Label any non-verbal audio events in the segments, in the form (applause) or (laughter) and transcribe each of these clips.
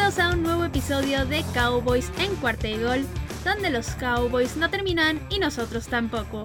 Bienvenidos a un nuevo episodio de Cowboys en cuarta y gol, donde los Cowboys no terminan y nosotros tampoco.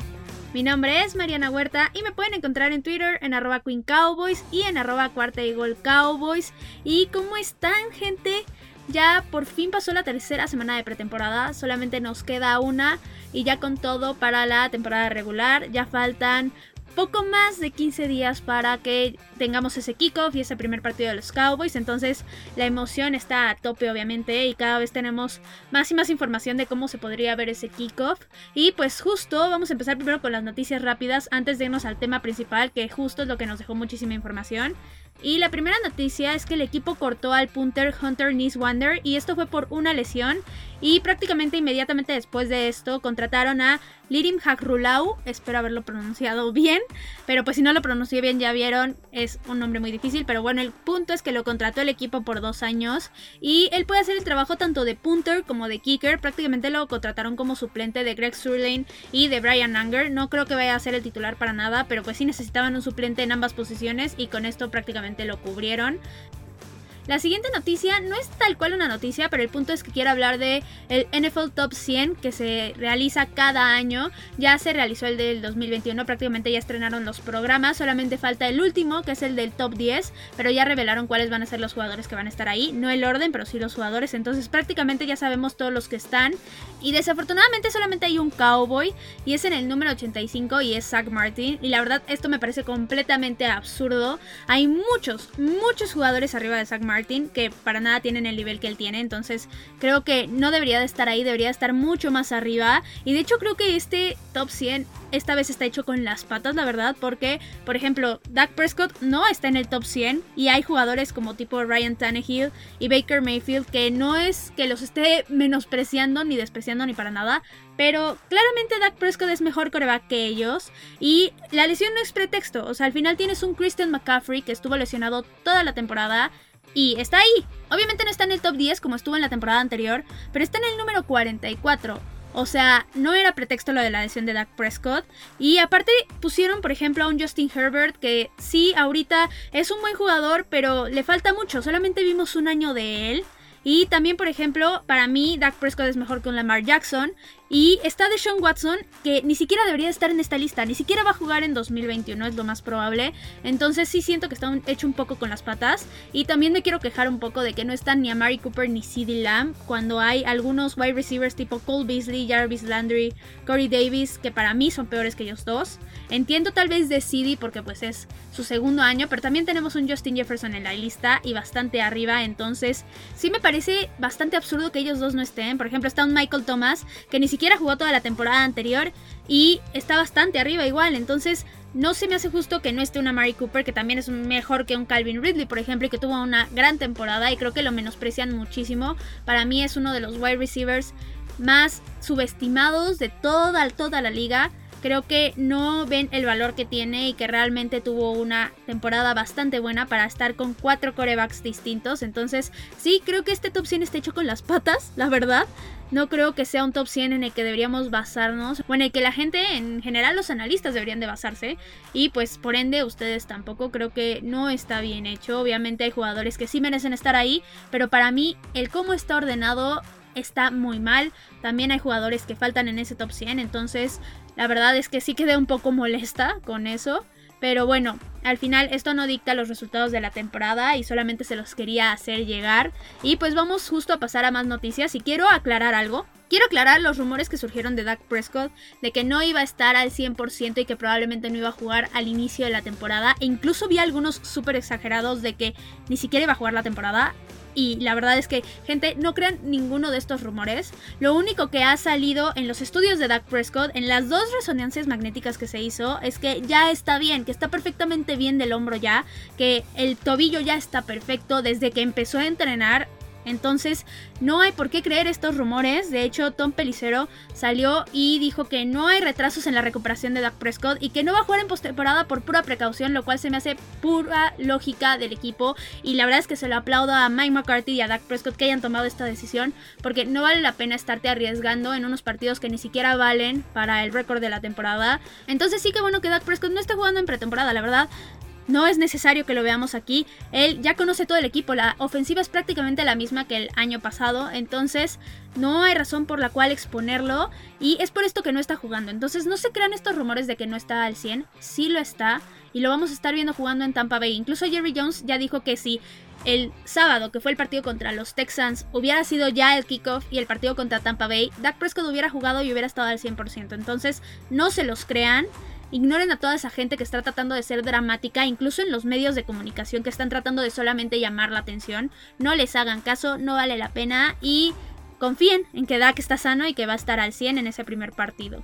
Mi nombre es Mariana Huerta y me pueden encontrar en Twitter en arroba Queen Cowboys y en arroba cuarta y gol Cowboys. ¿Y cómo están gente? Ya por fin pasó la tercera semana de pretemporada, solamente nos queda una y ya con todo para la temporada regular. Ya faltan poco más de 15 días para que tengamos ese kickoff y ese primer partido de los Cowboys. Entonces la emoción está a tope obviamente y cada vez tenemos más y más información de cómo se podría ver ese kickoff. Y pues justo vamos a empezar primero con las noticias rápidas antes de irnos al tema principal que justo es lo que nos dejó muchísima información. Y la primera noticia es que el equipo cortó al punter Hunter Wander y esto fue por una lesión. Y prácticamente inmediatamente después de esto contrataron a Lirim Hakrulau, espero haberlo pronunciado (laughs) bien, pero pues si no lo pronuncié bien ya vieron, es un nombre muy difícil, pero bueno, el punto es que lo contrató el equipo por dos años y él puede hacer el trabajo tanto de punter como de kicker, prácticamente lo contrataron como suplente de Greg Surlane y de Brian Anger, no creo que vaya a ser el titular para nada, pero pues sí necesitaban un suplente en ambas posiciones y con esto prácticamente lo cubrieron. La siguiente noticia no es tal cual una noticia, pero el punto es que quiero hablar de el NFL Top 100 que se realiza cada año. Ya se realizó el del 2021, prácticamente ya estrenaron los programas, solamente falta el último, que es el del Top 10, pero ya revelaron cuáles van a ser los jugadores que van a estar ahí, no el orden, pero sí los jugadores, entonces prácticamente ya sabemos todos los que están. Y desafortunadamente solamente hay un cowboy y es en el número 85 y es Zach Martin. Y la verdad esto me parece completamente absurdo. Hay muchos, muchos jugadores arriba de Zach Martin que para nada tienen el nivel que él tiene. Entonces creo que no debería de estar ahí, debería estar mucho más arriba. Y de hecho creo que este top 100 esta vez está hecho con las patas, la verdad, porque, por ejemplo, Dak Prescott no está en el top 100 y hay jugadores como tipo Ryan Tannehill y Baker Mayfield que no es que los esté menospreciando ni despreciando ni para nada, pero claramente Dak Prescott es mejor coreback que ellos y la lesión no es pretexto, o sea, al final tienes un Christian McCaffrey que estuvo lesionado toda la temporada y está ahí. Obviamente no está en el top 10 como estuvo en la temporada anterior, pero está en el número 44. O sea, no era pretexto lo de la lesión de Dak Prescott. Y aparte pusieron, por ejemplo, a un Justin Herbert que sí, ahorita es un buen jugador, pero le falta mucho. Solamente vimos un año de él. Y también, por ejemplo, para mí, Dak Prescott es mejor que un Lamar Jackson. Y está de Sean Watson, que ni siquiera debería estar en esta lista, ni siquiera va a jugar en 2021, es lo más probable. Entonces sí siento que está hecho un poco con las patas. Y también me quiero quejar un poco de que no están ni a Mary Cooper ni CeeDee Lamb, cuando hay algunos wide receivers tipo Cole Beasley, Jarvis Landry, Corey Davis, que para mí son peores que ellos dos. Entiendo tal vez de CeeDee porque pues es su segundo año, pero también tenemos un Justin Jefferson en la lista y bastante arriba, entonces sí me parece bastante absurdo que ellos dos no estén. Por ejemplo, está un Michael Thomas, que ni siquiera siquiera jugó toda la temporada anterior y está bastante arriba igual. Entonces, no se me hace justo que no esté una Mary Cooper, que también es mejor que un Calvin Ridley, por ejemplo, y que tuvo una gran temporada y creo que lo menosprecian muchísimo. Para mí es uno de los wide receivers más subestimados de toda, toda la liga creo que no ven el valor que tiene y que realmente tuvo una temporada bastante buena para estar con cuatro corebacks distintos. Entonces, sí, creo que este top 100 está hecho con las patas, la verdad. No creo que sea un top 100 en el que deberíamos basarnos, o en el que la gente, en general los analistas deberían de basarse. Y pues por ende ustedes tampoco, creo que no está bien hecho. Obviamente hay jugadores que sí merecen estar ahí, pero para mí el cómo está ordenado está muy mal. También hay jugadores que faltan en ese top 100, entonces la verdad es que sí quedé un poco molesta con eso. Pero bueno, al final esto no dicta los resultados de la temporada y solamente se los quería hacer llegar. Y pues vamos justo a pasar a más noticias y quiero aclarar algo. Quiero aclarar los rumores que surgieron de Dak Prescott de que no iba a estar al 100% y que probablemente no iba a jugar al inicio de la temporada. E incluso vi algunos súper exagerados de que ni siquiera iba a jugar la temporada. Y la verdad es que, gente, no crean ninguno de estos rumores. Lo único que ha salido en los estudios de Doug Prescott, en las dos resonancias magnéticas que se hizo, es que ya está bien, que está perfectamente bien del hombro ya, que el tobillo ya está perfecto desde que empezó a entrenar entonces, no hay por qué creer estos rumores. De hecho, Tom Pelicero salió y dijo que no hay retrasos en la recuperación de Dak Prescott y que no va a jugar en postemporada por pura precaución, lo cual se me hace pura lógica del equipo. Y la verdad es que se lo aplaudo a Mike McCarthy y a Dak Prescott que hayan tomado esta decisión, porque no vale la pena estarte arriesgando en unos partidos que ni siquiera valen para el récord de la temporada. Entonces, sí que bueno que Dak Prescott no esté jugando en pretemporada, la verdad no es necesario que lo veamos aquí. Él ya conoce todo el equipo. La ofensiva es prácticamente la misma que el año pasado. Entonces no hay razón por la cual exponerlo. Y es por esto que no está jugando. Entonces no se crean estos rumores de que no está al 100. Sí lo está. Y lo vamos a estar viendo jugando en Tampa Bay. Incluso Jerry Jones ya dijo que si el sábado, que fue el partido contra los Texans, hubiera sido ya el kickoff y el partido contra Tampa Bay, Dak Prescott hubiera jugado y hubiera estado al 100%. Entonces no se los crean. Ignoren a toda esa gente que está tratando de ser dramática, incluso en los medios de comunicación que están tratando de solamente llamar la atención. No les hagan caso, no vale la pena y confíen en que Dak está sano y que va a estar al 100 en ese primer partido.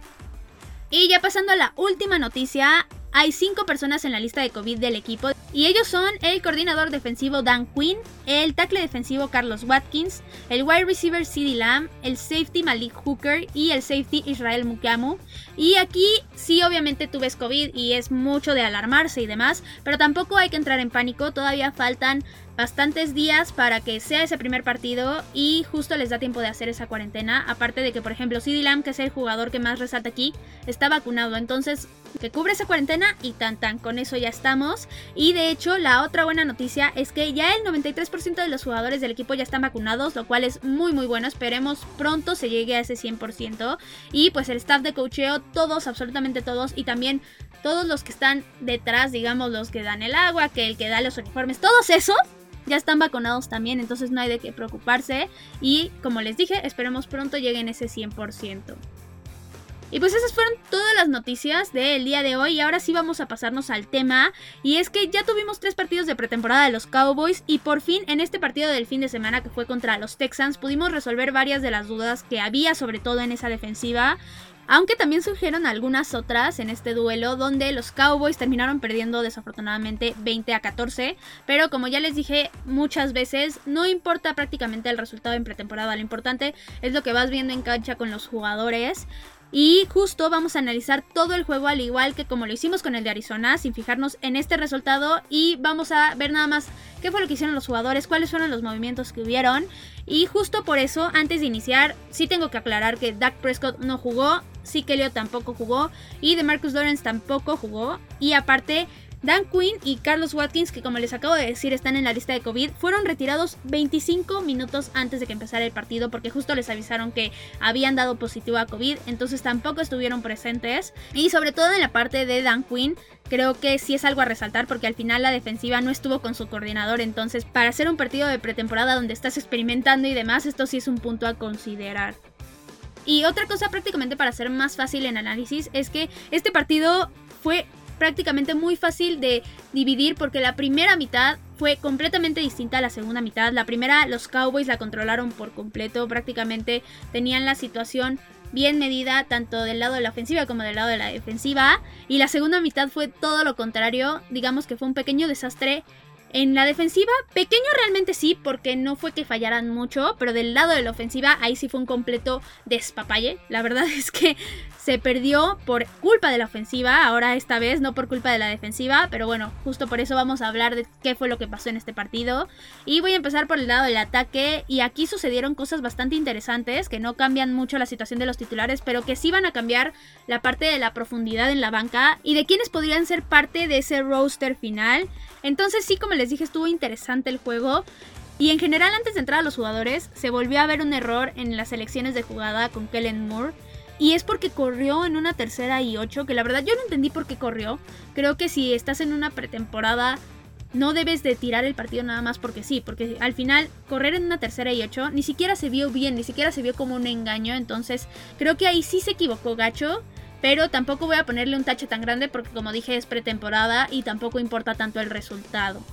Y ya pasando a la última noticia, hay cinco personas en la lista de COVID del equipo y ellos son el coordinador defensivo Dan Quinn, el tackle defensivo Carlos Watkins, el wide receiver CeeDee Lamb, el safety Malik Hooker y el safety Israel Mukamu. Y aquí sí obviamente tú ves COVID y es mucho de alarmarse y demás, pero tampoco hay que entrar en pánico, todavía faltan bastantes días para que sea ese primer partido y justo les da tiempo de hacer esa cuarentena. Aparte de que, por ejemplo, CD Lamb, que es el jugador que más resalta aquí, está vacunado. Entonces, que cubre esa cuarentena y tan tan, con eso ya estamos. Y de hecho, la otra buena noticia es que ya el 93% de los jugadores del equipo ya están vacunados, lo cual es muy muy bueno. Esperemos pronto se llegue a ese 100%. Y pues el staff de cocheo, todos, absolutamente todos, y también todos los que están detrás, digamos, los que dan el agua, que el que da los uniformes, todos esos ya están vacunados también, entonces no hay de qué preocuparse. Y como les dije, esperemos pronto lleguen ese 100%. Y pues esas fueron todas las noticias del día de hoy y ahora sí vamos a pasarnos al tema y es que ya tuvimos tres partidos de pretemporada de los Cowboys y por fin en este partido del fin de semana que fue contra los Texans pudimos resolver varias de las dudas que había sobre todo en esa defensiva aunque también surgieron algunas otras en este duelo donde los Cowboys terminaron perdiendo desafortunadamente 20 a 14, pero como ya les dije muchas veces, no importa prácticamente el resultado en pretemporada, lo importante es lo que vas viendo en cancha con los jugadores. Y justo vamos a analizar todo el juego al igual que como lo hicimos con el de Arizona, sin fijarnos en este resultado y vamos a ver nada más qué fue lo que hicieron los jugadores, cuáles fueron los movimientos que hubieron. Y justo por eso, antes de iniciar, sí tengo que aclarar que Dak Prescott no jugó, Leo tampoco jugó y de Marcus Lawrence tampoco jugó. Y aparte, Dan Quinn y Carlos Watkins, que como les acabo de decir están en la lista de COVID, fueron retirados 25 minutos antes de que empezara el partido porque justo les avisaron que habían dado positivo a COVID, entonces tampoco estuvieron presentes. Y sobre todo en la parte de Dan Quinn, creo que sí es algo a resaltar porque al final la defensiva no estuvo con su coordinador, entonces para hacer un partido de pretemporada donde estás experimentando y demás, esto sí es un punto a considerar. Y otra cosa prácticamente para hacer más fácil el análisis es que este partido fue prácticamente muy fácil de dividir porque la primera mitad fue completamente distinta a la segunda mitad. La primera los Cowboys la controlaron por completo, prácticamente tenían la situación bien medida tanto del lado de la ofensiva como del lado de la defensiva. Y la segunda mitad fue todo lo contrario, digamos que fue un pequeño desastre en la defensiva, pequeño realmente sí, porque no fue que fallaran mucho, pero del lado de la ofensiva ahí sí fue un completo despapalle. La verdad (laughs) es que se perdió por culpa de la ofensiva, ahora esta vez no por culpa de la defensiva, pero bueno, justo por eso vamos a hablar de qué fue lo que pasó en este partido. Y voy a empezar por el lado del ataque, y aquí sucedieron cosas bastante interesantes que no cambian mucho la situación de los titulares, pero que sí van a cambiar la parte de la profundidad en la banca y de quienes podrían ser parte de ese roster final. Entonces sí, como les dije, estuvo interesante el juego. Y en general, antes de entrar a los jugadores, se volvió a ver un error en las elecciones de jugada con Kellen Moore. Y es porque corrió en una tercera y ocho, que la verdad yo no entendí por qué corrió. Creo que si estás en una pretemporada, no debes de tirar el partido nada más porque sí, porque al final correr en una tercera y ocho ni siquiera se vio bien, ni siquiera se vio como un engaño. Entonces creo que ahí sí se equivocó Gacho. Pero tampoco voy a ponerle un tache tan grande porque como dije es pretemporada y tampoco importa tanto el resultado.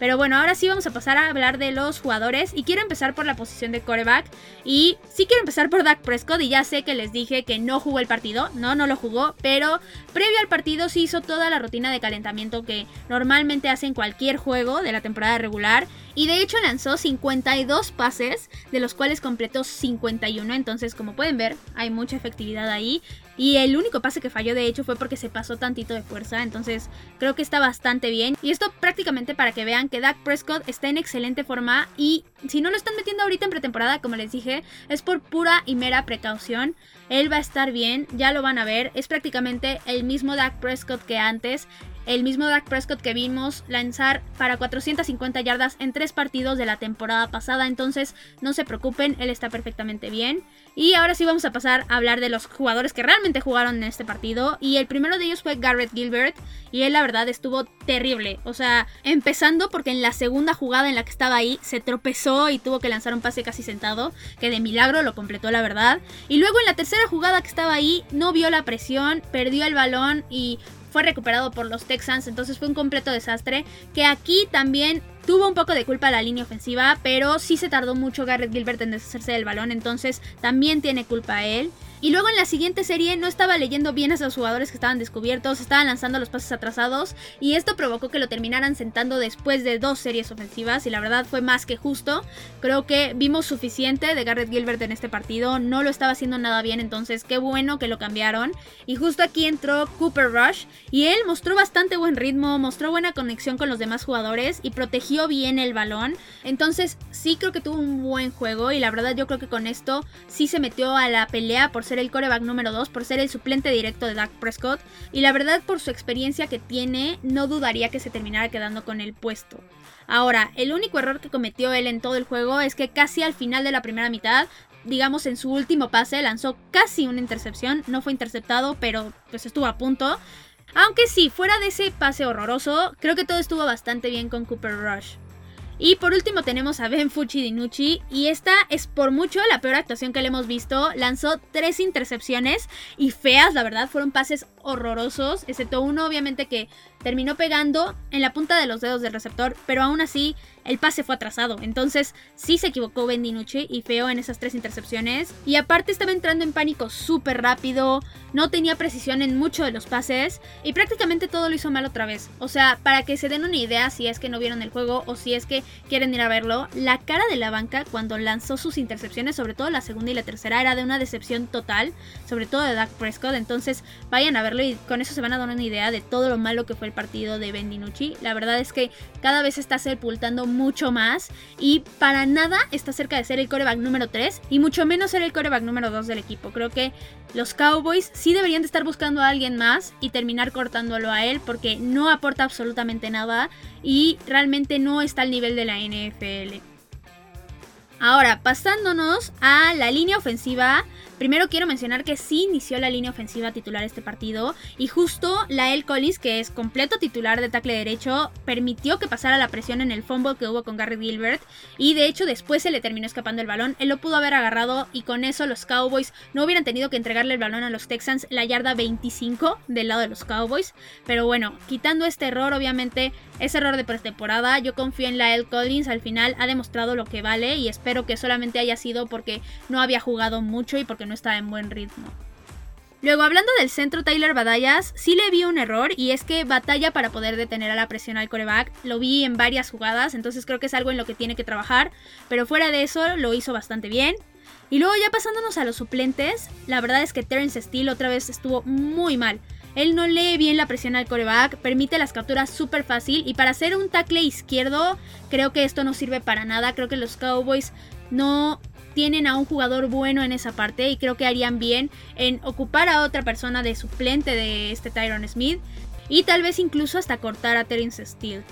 Pero bueno, ahora sí vamos a pasar a hablar de los jugadores. Y quiero empezar por la posición de coreback y sí quiero empezar por Dak Prescott. Y ya sé que les dije que no jugó el partido, no, no lo jugó, pero previo al partido sí hizo toda la rutina de calentamiento que normalmente hace en cualquier juego de la temporada regular. Y de hecho lanzó 52 pases, de los cuales completó 51, entonces como pueden ver hay mucha efectividad ahí y el único pase que falló de hecho fue porque se pasó tantito de fuerza, entonces creo que está bastante bien. Y esto prácticamente para que vean que Dak Prescott está en excelente forma y si no lo están metiendo ahorita en pretemporada, como les dije, es por pura y mera precaución. Él va a estar bien, ya lo van a ver, es prácticamente el mismo Dak Prescott que antes. El mismo Dak Prescott que vimos lanzar para 450 yardas en tres partidos de la temporada pasada, entonces no se preocupen, él está perfectamente bien. Y ahora sí vamos a pasar a hablar de los jugadores que realmente jugaron en este partido. Y el primero de ellos fue Garrett Gilbert. Y él la verdad estuvo terrible. O sea, empezando porque en la segunda jugada en la que estaba ahí se tropezó y tuvo que lanzar un pase casi sentado. Que de milagro lo completó la verdad. Y luego en la tercera jugada que estaba ahí no vio la presión, perdió el balón y fue recuperado por los Texans, entonces fue un completo desastre. Que aquí también tuvo un poco de culpa la línea ofensiva, pero sí se tardó mucho Garrett Gilbert en deshacerse del balón, entonces también tiene culpa él. Y luego en la siguiente serie no estaba leyendo bien a los jugadores que estaban descubiertos, estaban lanzando los pases atrasados y esto provocó que lo terminaran sentando después de dos series ofensivas y la verdad fue más que justo. Creo que vimos suficiente de Garrett Gilbert en este partido, no lo estaba haciendo nada bien, entonces qué bueno que lo cambiaron. Y justo aquí entró Cooper Rush y él mostró bastante buen ritmo, mostró buena conexión con los demás jugadores y protegió bien el balón. Entonces sí creo que tuvo un buen juego y la verdad yo creo que con esto sí se metió a la pelea por ser el coreback número 2, por ser el suplente directo de Dak Prescott, y la verdad por su experiencia que tiene, no dudaría que se terminara quedando con el puesto. Ahora, el único error que cometió él en todo el juego es que casi al final de la primera mitad digamos en su último pase lanzó casi una intercepción, no fue interceptado, pero pues estuvo a punto. Aunque sí, fuera de ese pase horroroso, creo que todo estuvo bastante bien con Cooper Rush. Y por último tenemos a Ben Fucci Dinucci y esta es por mucho la peor actuación que le hemos visto. Lanzó tres intercepciones y feas, la verdad, fueron pases horrorosos, excepto uno obviamente que terminó pegando en la punta de los dedos del receptor, pero aún así el pase fue atrasado. Entonces sí se equivocó Ben Dinucci y feo en esas tres intercepciones. Y aparte estaba entrando en pánico súper rápido, no tenía precisión en muchos de los pases y prácticamente todo lo hizo mal otra vez. O sea, para que se den una idea si es que no vieron el juego o si es que quieren ir a verlo, la cara de la banca cuando lanzó sus intercepciones, sobre todo la segunda y la tercera, era de una decepción total, sobre todo de Dak Prescott. Entonces vayan a verlo y con eso se van a dar una idea de todo lo malo que fue el partido de Ben Dinucci. La verdad es que cada vez está sepultando mucho más y para nada está cerca de ser el coreback número 3 y mucho menos ser el coreback número 2 del equipo. Creo que los Cowboys sí deberían de estar buscando a alguien más y terminar cortándolo a él porque no aporta absolutamente nada y realmente no está al nivel de la NFL. Ahora, pasándonos a la línea ofensiva, Primero quiero mencionar que sí inició la línea ofensiva titular este partido y justo Lael Collins, que es completo titular de tackle derecho, permitió que pasara la presión en el fumble que hubo con Garrett Gilbert y de hecho después se le terminó escapando el balón. Él lo pudo haber agarrado y con eso los Cowboys no hubieran tenido que entregarle el balón a los Texans la yarda 25 del lado de los Cowboys. Pero bueno, quitando este error, obviamente es error de pretemporada. Yo confío en Lael Collins, al final ha demostrado lo que vale y espero que solamente haya sido porque no había jugado mucho y porque no está en buen ritmo. Luego, hablando del centro Tyler Badallas, sí le vi un error y es que batalla para poder detener a la presión al coreback. Lo vi en varias jugadas, entonces creo que es algo en lo que tiene que trabajar, pero fuera de eso lo hizo bastante bien. Y luego ya pasándonos a los suplentes, la verdad es que Terence Steele otra vez estuvo muy mal. Él no lee bien la presión al coreback, permite las capturas súper fácil y para hacer un tackle izquierdo creo que esto no sirve para nada. Creo que los Cowboys no tienen a un jugador bueno en esa parte y creo que harían bien en ocupar a otra persona de suplente de este Tyron Smith y tal vez incluso hasta cortar a Terence Steele.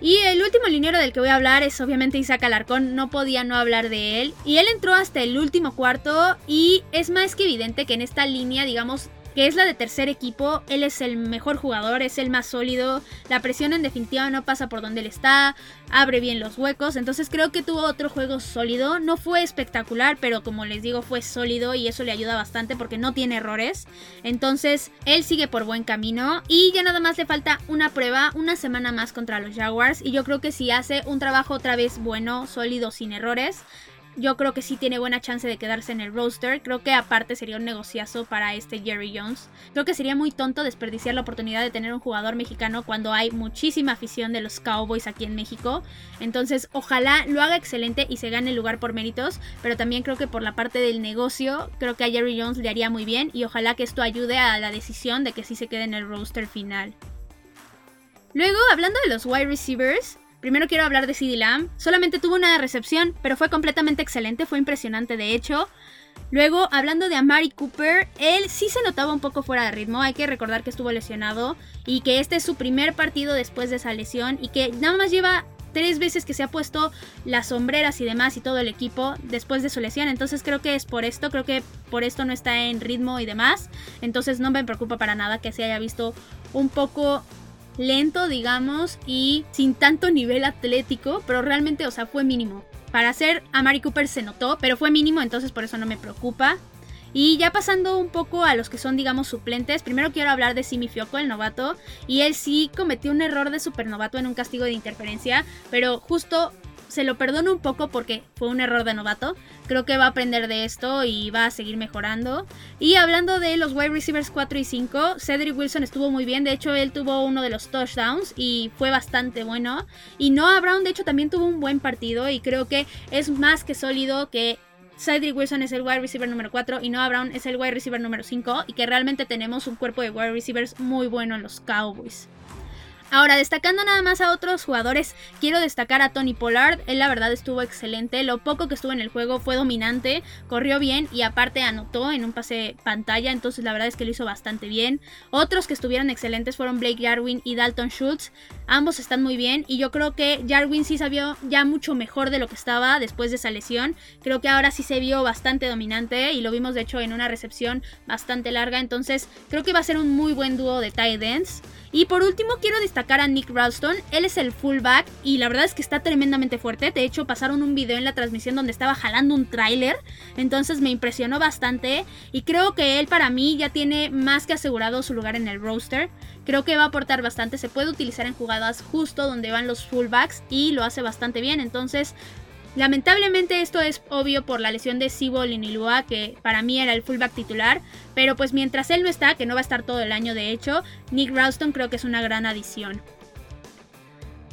Y el último liniero del que voy a hablar es obviamente Isaac Alarcón, no podía no hablar de él. Y él entró hasta el último cuarto y es más que evidente que en esta línea, digamos, que es la de tercer equipo. Él es el mejor jugador, es el más sólido. La presión en definitiva no pasa por donde él está, abre bien los huecos. Entonces creo que tuvo otro juego sólido. No fue espectacular, pero como les digo, fue sólido y eso le ayuda bastante porque no tiene errores. Entonces él sigue por buen camino y ya nada más le falta una prueba, una semana más contra los Jaguars. Y yo creo que si hace un trabajo otra vez bueno, sólido, sin errores, yo creo que sí tiene buena chance de quedarse en el roster. Creo que aparte sería un negociazo para este Jerry Jones. Creo que sería muy tonto desperdiciar la oportunidad de tener un jugador mexicano cuando hay muchísima afición de los Cowboys aquí en México. Entonces, ojalá lo haga excelente y se gane el lugar por méritos. Pero también creo que por la parte del negocio, creo que a Jerry Jones le haría muy bien. Y ojalá que esto ayude a la decisión de que sí se quede en el roster final. Luego, hablando de los wide receivers, Primero quiero hablar de CD Lamb. Solamente tuvo una recepción, pero fue completamente excelente, fue impresionante de hecho. Luego, hablando de Amari Cooper, él sí se notaba un poco fuera de ritmo. Hay que recordar que estuvo lesionado y que este es su primer partido después de esa lesión y que nada más lleva tres veces que se ha puesto las sombreras y demás y todo el equipo después de su lesión. Entonces creo que es por esto, creo que por esto no está en ritmo y demás. Entonces no me preocupa para nada que se haya visto un poco lento, digamos, y sin tanto nivel atlético, pero realmente, o sea, fue mínimo. Para hacer a Mari Cooper se notó, pero fue mínimo, entonces por eso no me preocupa. Y ya pasando un poco a los que son, digamos, suplentes, primero quiero hablar de Simi Fioco, el novato. Y él sí cometió un error de supernovato en un castigo de interferencia, pero justo se lo perdono un poco porque fue un error de novato. Creo que va a aprender de esto y va a seguir mejorando. Y hablando de los wide receivers 4 y 5, Cedric Wilson estuvo muy bien. De hecho, él tuvo uno de los touchdowns y fue bastante bueno. Y Noah Brown, de hecho, también tuvo un buen partido y creo que es más que sólido que Cedric Wilson es el wide receiver número 4 y Noah Brown es el wide receiver número 5 y que realmente tenemos un cuerpo de wide receivers muy bueno en los Cowboys. Ahora, destacando nada más a otros jugadores, quiero destacar a Tony Pollard. Él la verdad estuvo excelente. Lo poco que estuvo en el juego fue dominante, corrió bien y aparte anotó en un pase pantalla. Entonces la verdad es que lo hizo bastante bien. Otros que estuvieron excelentes fueron Blake Jarwin y Dalton Schultz. Ambos están muy bien y yo creo que Jarwin sí se vio ya mucho mejor de lo que estaba después de esa lesión. Creo que ahora sí se vio bastante dominante y lo vimos de hecho en una recepción bastante larga. Entonces creo que va a ser un muy buen dúo de tight ends. Y por último quiero destacar a Nick Ralston, él es el fullback y la verdad es que está tremendamente fuerte, de hecho pasaron un video en la transmisión donde estaba jalando un tráiler, entonces me impresionó bastante. Y creo que él para mí ya tiene más que asegurado su lugar en el roster, creo que va a aportar bastante, se puede utilizar en jugadas justo donde van los fullbacks y lo hace bastante bien, entonces Lamentablemente esto es obvio por la lesión de Sibo Linilua, que para mí era el fullback titular, pero pues mientras él no está, que no va a estar todo el año de hecho, Nick Ralston creo que es una gran adición.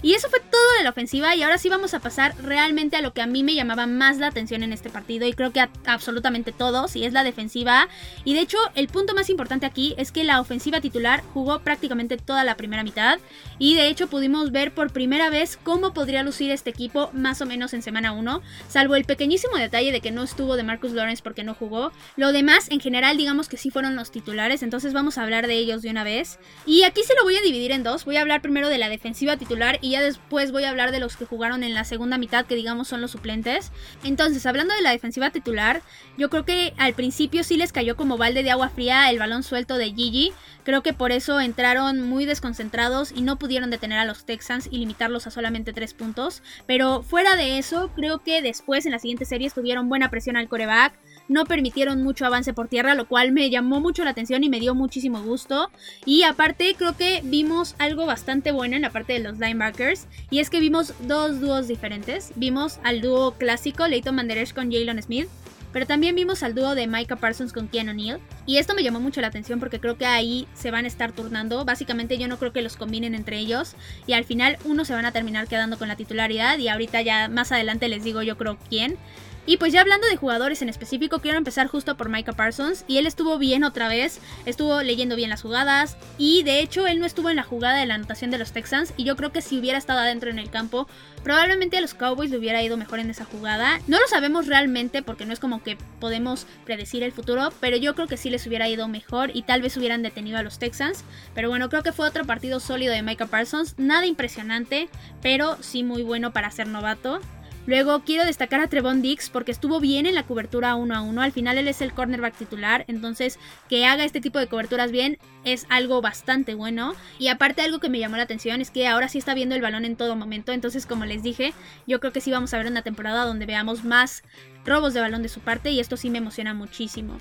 Y eso fue todo de la ofensiva y ahora sí vamos a pasar realmente a lo que a mí me llamaba más la atención en este partido y creo que a absolutamente todos y es la defensiva. Y de hecho el punto más importante aquí es que la ofensiva titular jugó prácticamente toda la primera mitad y de hecho pudimos ver por primera vez cómo podría lucir este equipo más o menos en semana 1, salvo el pequeñísimo detalle de que no estuvo de Marcus Lawrence porque no jugó. Lo demás en general digamos que sí fueron los titulares, entonces vamos a hablar de ellos de una vez. Y aquí se lo voy a dividir en dos, voy a hablar primero de la defensiva titular y ya después voy a hablar de los que jugaron en la segunda mitad, que digamos son los suplentes. Entonces, hablando de la defensiva titular, yo creo que al principio sí les cayó como balde de agua fría el balón suelto de Gigi. Creo que por eso entraron muy desconcentrados y no pudieron detener a los Texans y limitarlos a solamente tres puntos. Pero fuera de eso, creo que después en la siguiente serie tuvieron buena presión al coreback no permitieron mucho avance por tierra, lo cual me llamó mucho la atención y me dio muchísimo gusto. Y aparte creo que vimos algo bastante bueno en la parte de los linebackers, y es que vimos dos dúos diferentes. Vimos al dúo clásico Leighton Manderesh con Jalen Smith, pero también vimos al dúo de Micah Parsons con Keanu O'Neill. Y esto me llamó mucho la atención porque creo que ahí se van a estar turnando. Básicamente yo no creo que los combinen entre ellos. Y al final uno se van a terminar quedando con la titularidad. Y ahorita ya más adelante les digo yo creo quién. Y pues ya hablando de jugadores en específico, quiero empezar justo por Micah Parsons. Y él estuvo bien otra vez, estuvo leyendo bien las jugadas. Y de hecho, él no estuvo en la jugada de la anotación de los Texans. Y yo creo que si hubiera estado adentro en el campo, probablemente a los Cowboys le hubiera ido mejor en esa jugada. No lo sabemos realmente porque no es como que podemos predecir el futuro. Pero yo creo que sí les hubiera ido mejor y tal vez hubieran detenido a los Texans. Pero bueno, creo que fue otro partido sólido de Micah Parsons. Nada impresionante, pero sí muy bueno para ser novato. Luego quiero destacar a Trevon Dix porque estuvo bien en la cobertura uno a uno. Al final él es el cornerback titular, entonces que haga este tipo de coberturas bien es algo bastante bueno. Y aparte algo que me llamó la atención es que ahora sí está viendo el balón en todo momento. Entonces como les dije, yo creo que sí vamos a ver una temporada donde veamos más robos de balón de su parte y esto sí me emociona muchísimo.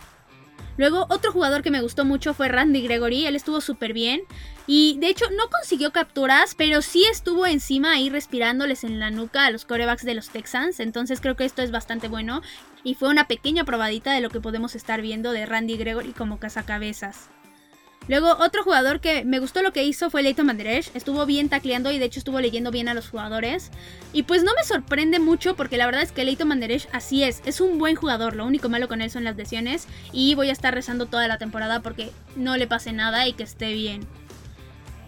Luego, otro jugador que me gustó mucho fue Randy Gregory. Él estuvo súper bien. Y de hecho, no consiguió capturas, pero sí estuvo encima ahí respirándoles en la nuca a los corebacks de los Texans. Entonces, creo que esto es bastante bueno. Y fue una pequeña probadita de lo que podemos estar viendo de Randy Gregory como cazacabezas. Luego, otro jugador que me gustó lo que hizo fue Leighton Manderesh. Estuvo bien tacleando y de hecho estuvo leyendo bien a los jugadores. Y pues no me sorprende mucho porque la verdad es que Leighton Manderesh así es. Es un buen jugador. Lo único malo con él son las lesiones. Y voy a estar rezando toda la temporada porque no le pase nada y que esté bien.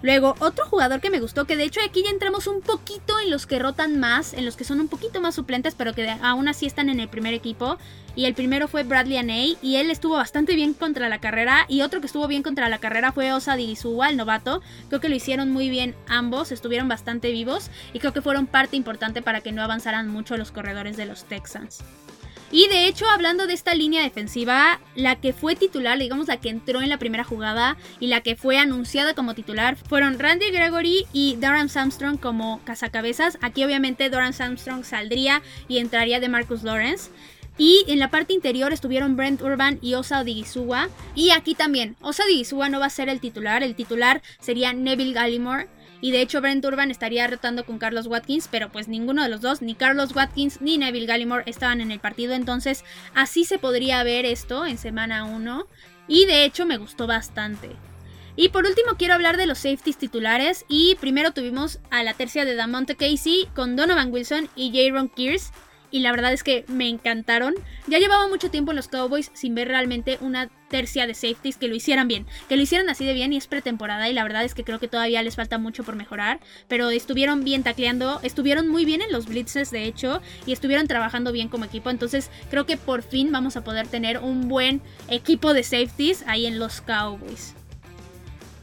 Luego, otro jugador que me gustó, que de hecho aquí ya entramos un poquito en los que rotan más, en los que son un poquito más suplentes, pero que aún así están en el primer equipo. Y el primero fue Bradley Aney, y él estuvo bastante bien contra la carrera. Y otro que estuvo bien contra la carrera fue Osa el novato. Creo que lo hicieron muy bien ambos, estuvieron bastante vivos, y creo que fueron parte importante para que no avanzaran mucho los corredores de los Texans. Y de hecho, hablando de esta línea defensiva, la que fue titular, digamos la que entró en la primera jugada y la que fue anunciada como titular, fueron Randy Gregory y Doran Armstrong como cazacabezas. Aquí obviamente Doran Armstrong saldría y entraría de Marcus Lawrence. Y en la parte interior estuvieron Brent Urban y Osa Odigizua. Y aquí también, Osa Odigizua no va a ser el titular, el titular sería Neville Gallimore. Y de hecho Brent Urban estaría rotando con Carlos Watkins, pero pues ninguno de los dos, ni Carlos Watkins ni Neville Gallimore estaban en el partido. Entonces así se podría ver esto en semana 1. Y de hecho me gustó bastante. Y por último quiero hablar de los safeties titulares. Y primero tuvimos a la tercia de Damonte Casey con Donovan Wilson y Jaron Kears y la verdad es que me encantaron. Ya llevaba mucho tiempo en los Cowboys sin ver realmente una tercia de safeties que lo hicieran bien, que lo hicieran así de bien y es pretemporada y la verdad es que creo que todavía les falta mucho por mejorar, pero estuvieron bien tacleando, estuvieron muy bien en los blitzes de hecho y estuvieron trabajando bien como equipo, entonces creo que por fin vamos a poder tener un buen equipo de safeties ahí en los Cowboys.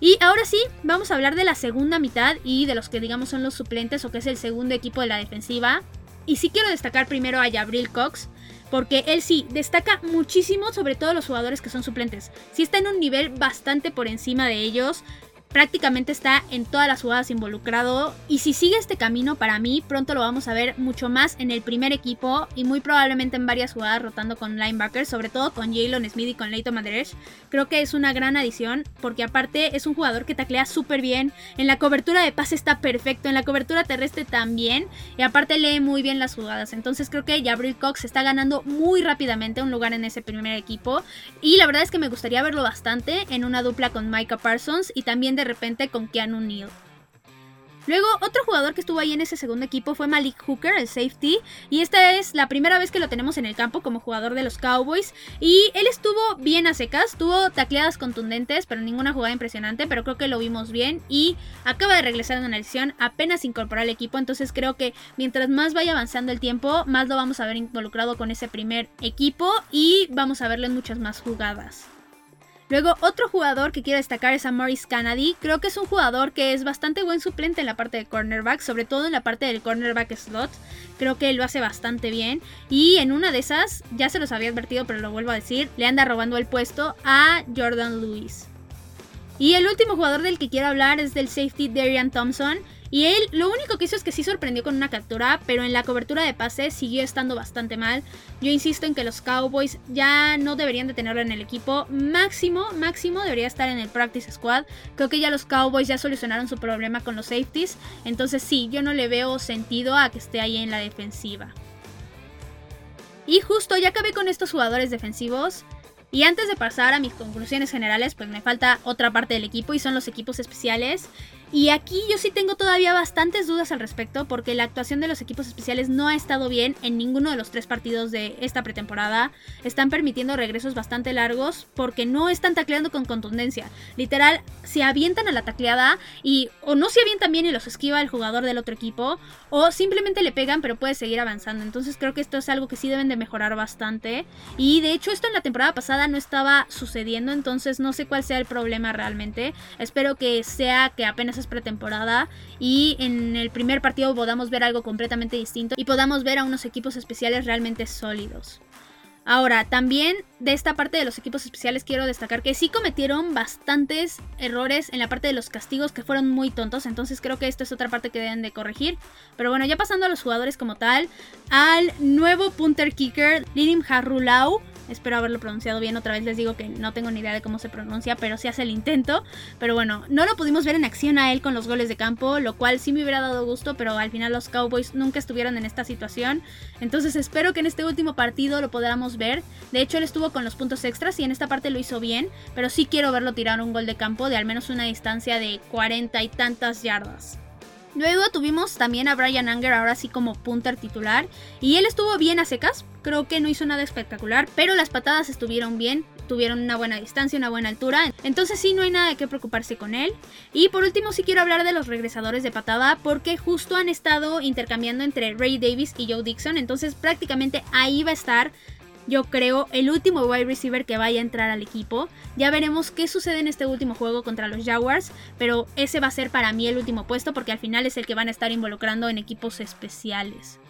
Y ahora sí, vamos a hablar de la segunda mitad y de los que digamos son los suplentes o que es el segundo equipo de la defensiva. Y sí quiero destacar primero a Jabril Cox, porque él sí destaca muchísimo sobre todo los jugadores que son suplentes. Sí está en un nivel bastante por encima de ellos prácticamente está en todas las jugadas involucrado y si sigue este camino para mí pronto lo vamos a ver mucho más en el primer equipo y muy probablemente en varias jugadas rotando con linebackers, sobre todo con Jalen Smith y con Leighton Madresh. Creo que es una gran adición porque aparte es un jugador que taclea súper bien, en la cobertura de pase está perfecto, en la cobertura terrestre también y aparte lee muy bien las jugadas. Entonces creo que Jabril Cox está ganando muy rápidamente un lugar en ese primer equipo y la verdad es que me gustaría verlo bastante en una dupla con Micah Parsons y también de de repente con Keanu Neal. Luego, otro jugador que estuvo ahí en ese segundo equipo fue Malik Hooker, el safety. Y esta es la primera vez que lo tenemos en el campo como jugador de los Cowboys. Y él estuvo bien a secas, tuvo tacleadas contundentes, pero ninguna jugada impresionante. Pero creo que lo vimos bien. Y acaba de regresar a una lesión, apenas incorporó al equipo. Entonces creo que mientras más vaya avanzando el tiempo, más lo vamos a ver involucrado con ese primer equipo. Y vamos a verlo en muchas más jugadas. Luego, otro jugador que quiero destacar es a Maurice Kennedy. Creo que es un jugador que es bastante buen suplente en la parte de cornerback, sobre todo en la parte del cornerback slot. Creo que lo hace bastante bien. Y en una de esas, ya se los había advertido, pero lo vuelvo a decir, le anda robando el puesto a Jordan Lewis. Y el último jugador del que quiero hablar es del safety Darian Thompson. Y él lo único que hizo es que sí sorprendió con una captura, pero en la cobertura de pase siguió estando bastante mal. Yo insisto en que los Cowboys ya no deberían de tenerlo en el equipo. Máximo, máximo debería estar en el practice squad. Creo que ya los Cowboys ya solucionaron su problema con los safeties. Entonces sí, yo no le veo sentido a que esté ahí en la defensiva. Y justo ya acabé con estos jugadores defensivos. Y antes de pasar a mis conclusiones generales, pues me falta otra parte del equipo y son los equipos especiales. Y aquí yo sí tengo todavía bastantes dudas al respecto porque la actuación de los equipos especiales no ha estado bien en ninguno de los tres partidos de esta pretemporada. Están permitiendo regresos bastante largos porque no están tacleando con contundencia. Literal, se avientan a la tacleada y o no se avientan bien y los esquiva el jugador del otro equipo o simplemente le pegan pero puede seguir avanzando. Entonces creo que esto es algo que sí deben de mejorar bastante. Y de hecho esto en la temporada pasada no estaba sucediendo, entonces no sé cuál sea el problema realmente. Espero que sea que apenas pretemporada y en el primer partido podamos ver algo completamente distinto y podamos ver a unos equipos especiales realmente sólidos. Ahora, también de esta parte de los equipos especiales quiero destacar que sí cometieron bastantes errores en la parte de los castigos que fueron muy tontos, entonces creo que esto es otra parte que deben de corregir. Pero bueno, ya pasando a los jugadores como tal, al nuevo punter kicker, Lirim Harulau, Espero haberlo pronunciado bien. Otra vez les digo que no tengo ni idea de cómo se pronuncia, pero se hace el intento. Pero bueno, no lo pudimos ver en acción a él con los goles de campo, lo cual sí me hubiera dado gusto, pero al final los Cowboys nunca estuvieron en esta situación. Entonces espero que en este último partido lo podamos ver. De hecho, él estuvo con los puntos extras y en esta parte lo hizo bien, pero sí quiero verlo tirar un gol de campo de al menos una distancia de 40 y tantas yardas. Luego tuvimos también a Brian Anger, ahora sí como punter titular, y él estuvo bien a secas, creo que no hizo nada espectacular, pero las patadas estuvieron bien, tuvieron una buena distancia, una buena altura. Entonces sí, no hay nada de qué preocuparse con él. Y por último sí quiero hablar de los regresadores de patada porque justo han estado intercambiando entre Ray Davis y Joe Dixon. Entonces prácticamente ahí va a estar yo creo, el último wide receiver que vaya a entrar al equipo. Ya veremos qué sucede en este último juego contra los Jaguars, pero ese va a ser para mí el último puesto porque al final es el que van a estar involucrando en equipos especiales.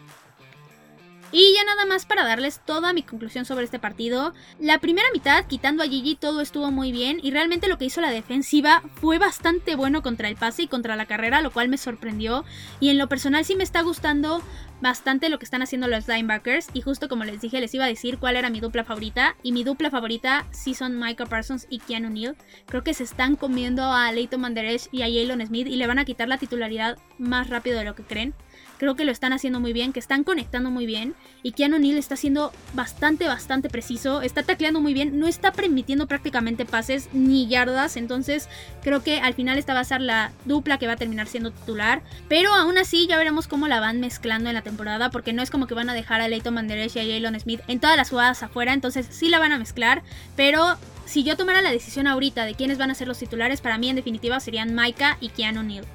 Y ya nada más para darles toda mi conclusión sobre este partido. La primera mitad, quitando a Gigi, todo estuvo muy bien y realmente lo que hizo la defensiva fue bastante bueno contra el pase y contra la carrera, lo cual me sorprendió. Y en lo personal sí me está gustando bastante lo que están haciendo los linebackers y justo como les dije les iba a decir cuál era mi dupla favorita y mi dupla favorita sí son Michael Parsons y Keanu Neal. Creo que se están comiendo a Leighton Manderech y a Jalen Smith y le van a quitar la titularidad más rápido de lo que creen. Creo que lo están haciendo muy bien, que están conectando muy bien. Y Keanu Neal está siendo bastante, bastante preciso. Está tacleando muy bien. No está permitiendo prácticamente pases ni yardas. Entonces creo que al final esta va a ser la dupla que va a terminar siendo titular. Pero aún así ya veremos cómo la van mezclando en la temporada. Porque no es como que van a dejar a Leighton Manderech y a Jalen Smith en todas las jugadas afuera. Entonces sí la van a mezclar. Pero si yo tomara la decisión ahorita de quiénes van a ser los titulares, para mí en definitiva serían Micah y Keanu Neal.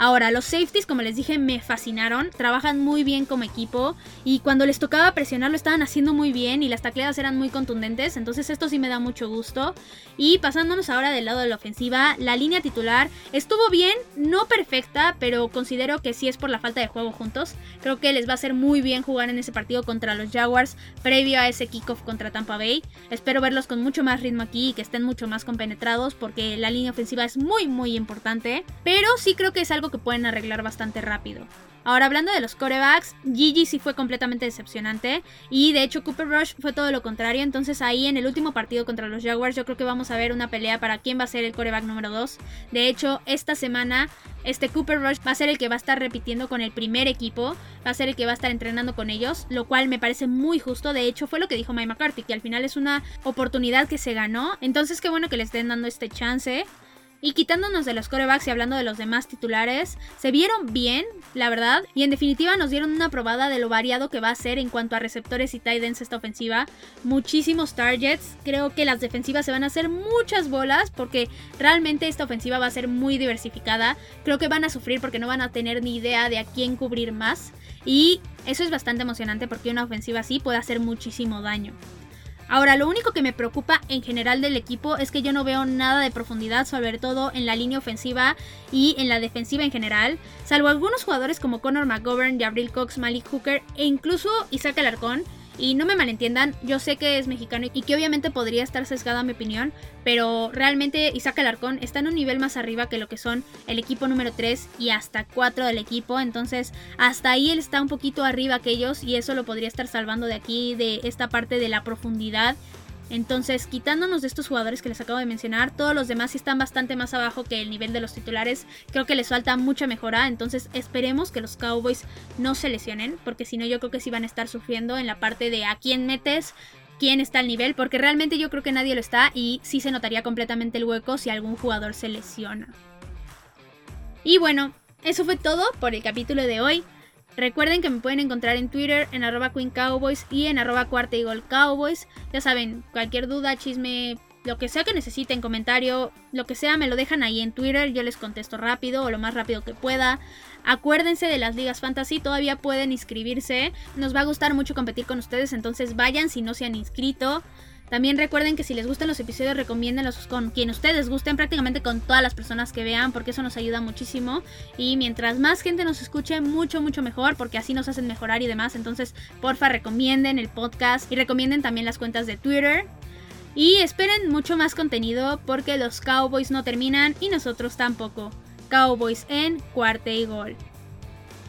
Ahora, los safeties, como les dije, me fascinaron. Trabajan muy bien como equipo. Y cuando les tocaba presionar, lo estaban haciendo muy bien. Y las tacleadas eran muy contundentes. Entonces, esto sí me da mucho gusto. Y pasándonos ahora del lado de la ofensiva, la línea titular estuvo bien, no perfecta, pero considero que sí es por la falta de juego juntos. Creo que les va a ser muy bien jugar en ese partido contra los Jaguars, previo a ese kickoff contra Tampa Bay. Espero verlos con mucho más ritmo aquí y que estén mucho más compenetrados, porque la línea ofensiva es muy, muy importante. Pero sí creo que es algo que pueden arreglar bastante rápido. Ahora hablando de los corebacks, Gigi sí fue completamente decepcionante y de hecho Cooper Rush fue todo lo contrario, entonces ahí en el último partido contra los Jaguars yo creo que vamos a ver una pelea para quién va a ser el coreback número 2. De hecho, esta semana este Cooper Rush va a ser el que va a estar repitiendo con el primer equipo, va a ser el que va a estar entrenando con ellos, lo cual me parece muy justo, de hecho fue lo que dijo Mike McCarthy, que al final es una oportunidad que se ganó, entonces qué bueno que le estén dando este chance. Y quitándonos de los corebacks y hablando de los demás titulares, se vieron bien, la verdad, y en definitiva nos dieron una probada de lo variado que va a ser en cuanto a receptores y tight ends esta ofensiva. Muchísimos targets, creo que las defensivas se van a hacer muchas bolas porque realmente esta ofensiva va a ser muy diversificada. Creo que van a sufrir porque no van a tener ni idea de a quién cubrir más. Y eso es bastante emocionante porque una ofensiva así puede hacer muchísimo daño. Ahora, lo único que me preocupa en general del equipo es que yo no veo nada de profundidad, sobre todo en la línea ofensiva y en la defensiva en general, salvo algunos jugadores como Conor McGovern, Gabriel Cox, Malik Hooker e incluso Isaac Alarcón, y no me malentiendan, yo sé que es mexicano y que obviamente podría estar sesgada mi opinión, pero realmente Isaac Alarcón está en un nivel más arriba que lo que son el equipo número 3 y hasta 4 del equipo, entonces hasta ahí él está un poquito arriba que ellos y eso lo podría estar salvando de aquí, de esta parte de la profundidad entonces, quitándonos de estos jugadores que les acabo de mencionar, todos los demás están bastante más abajo que el nivel de los titulares. Creo que les falta mucha mejora. Entonces, esperemos que los Cowboys no se lesionen, porque si no, yo creo que sí van a estar sufriendo en la parte de a quién metes, quién está al nivel, porque realmente yo creo que nadie lo está y sí se notaría completamente el hueco si algún jugador se lesiona. Y bueno, eso fue todo por el capítulo de hoy. Recuerden que me pueden encontrar en Twitter en arroba Queen Cowboys y en arroba Cuarta Cowboys. Ya saben, cualquier duda, chisme, lo que sea que necesiten, comentario, lo que sea, me lo dejan ahí en Twitter. Yo les contesto rápido o lo más rápido que pueda. Acuérdense de las ligas fantasy, todavía pueden inscribirse. Nos va a gustar mucho competir con ustedes, entonces vayan si no se han inscrito. También recuerden que si les gustan los episodios, recomiéndenlos con quien ustedes gusten, prácticamente con todas las personas que vean, porque eso nos ayuda muchísimo. Y mientras más gente nos escuche, mucho, mucho mejor, porque así nos hacen mejorar y demás. Entonces, porfa, recomienden el podcast y recomienden también las cuentas de Twitter. Y esperen mucho más contenido, porque los Cowboys no terminan y nosotros tampoco. Cowboys en cuarta y gol.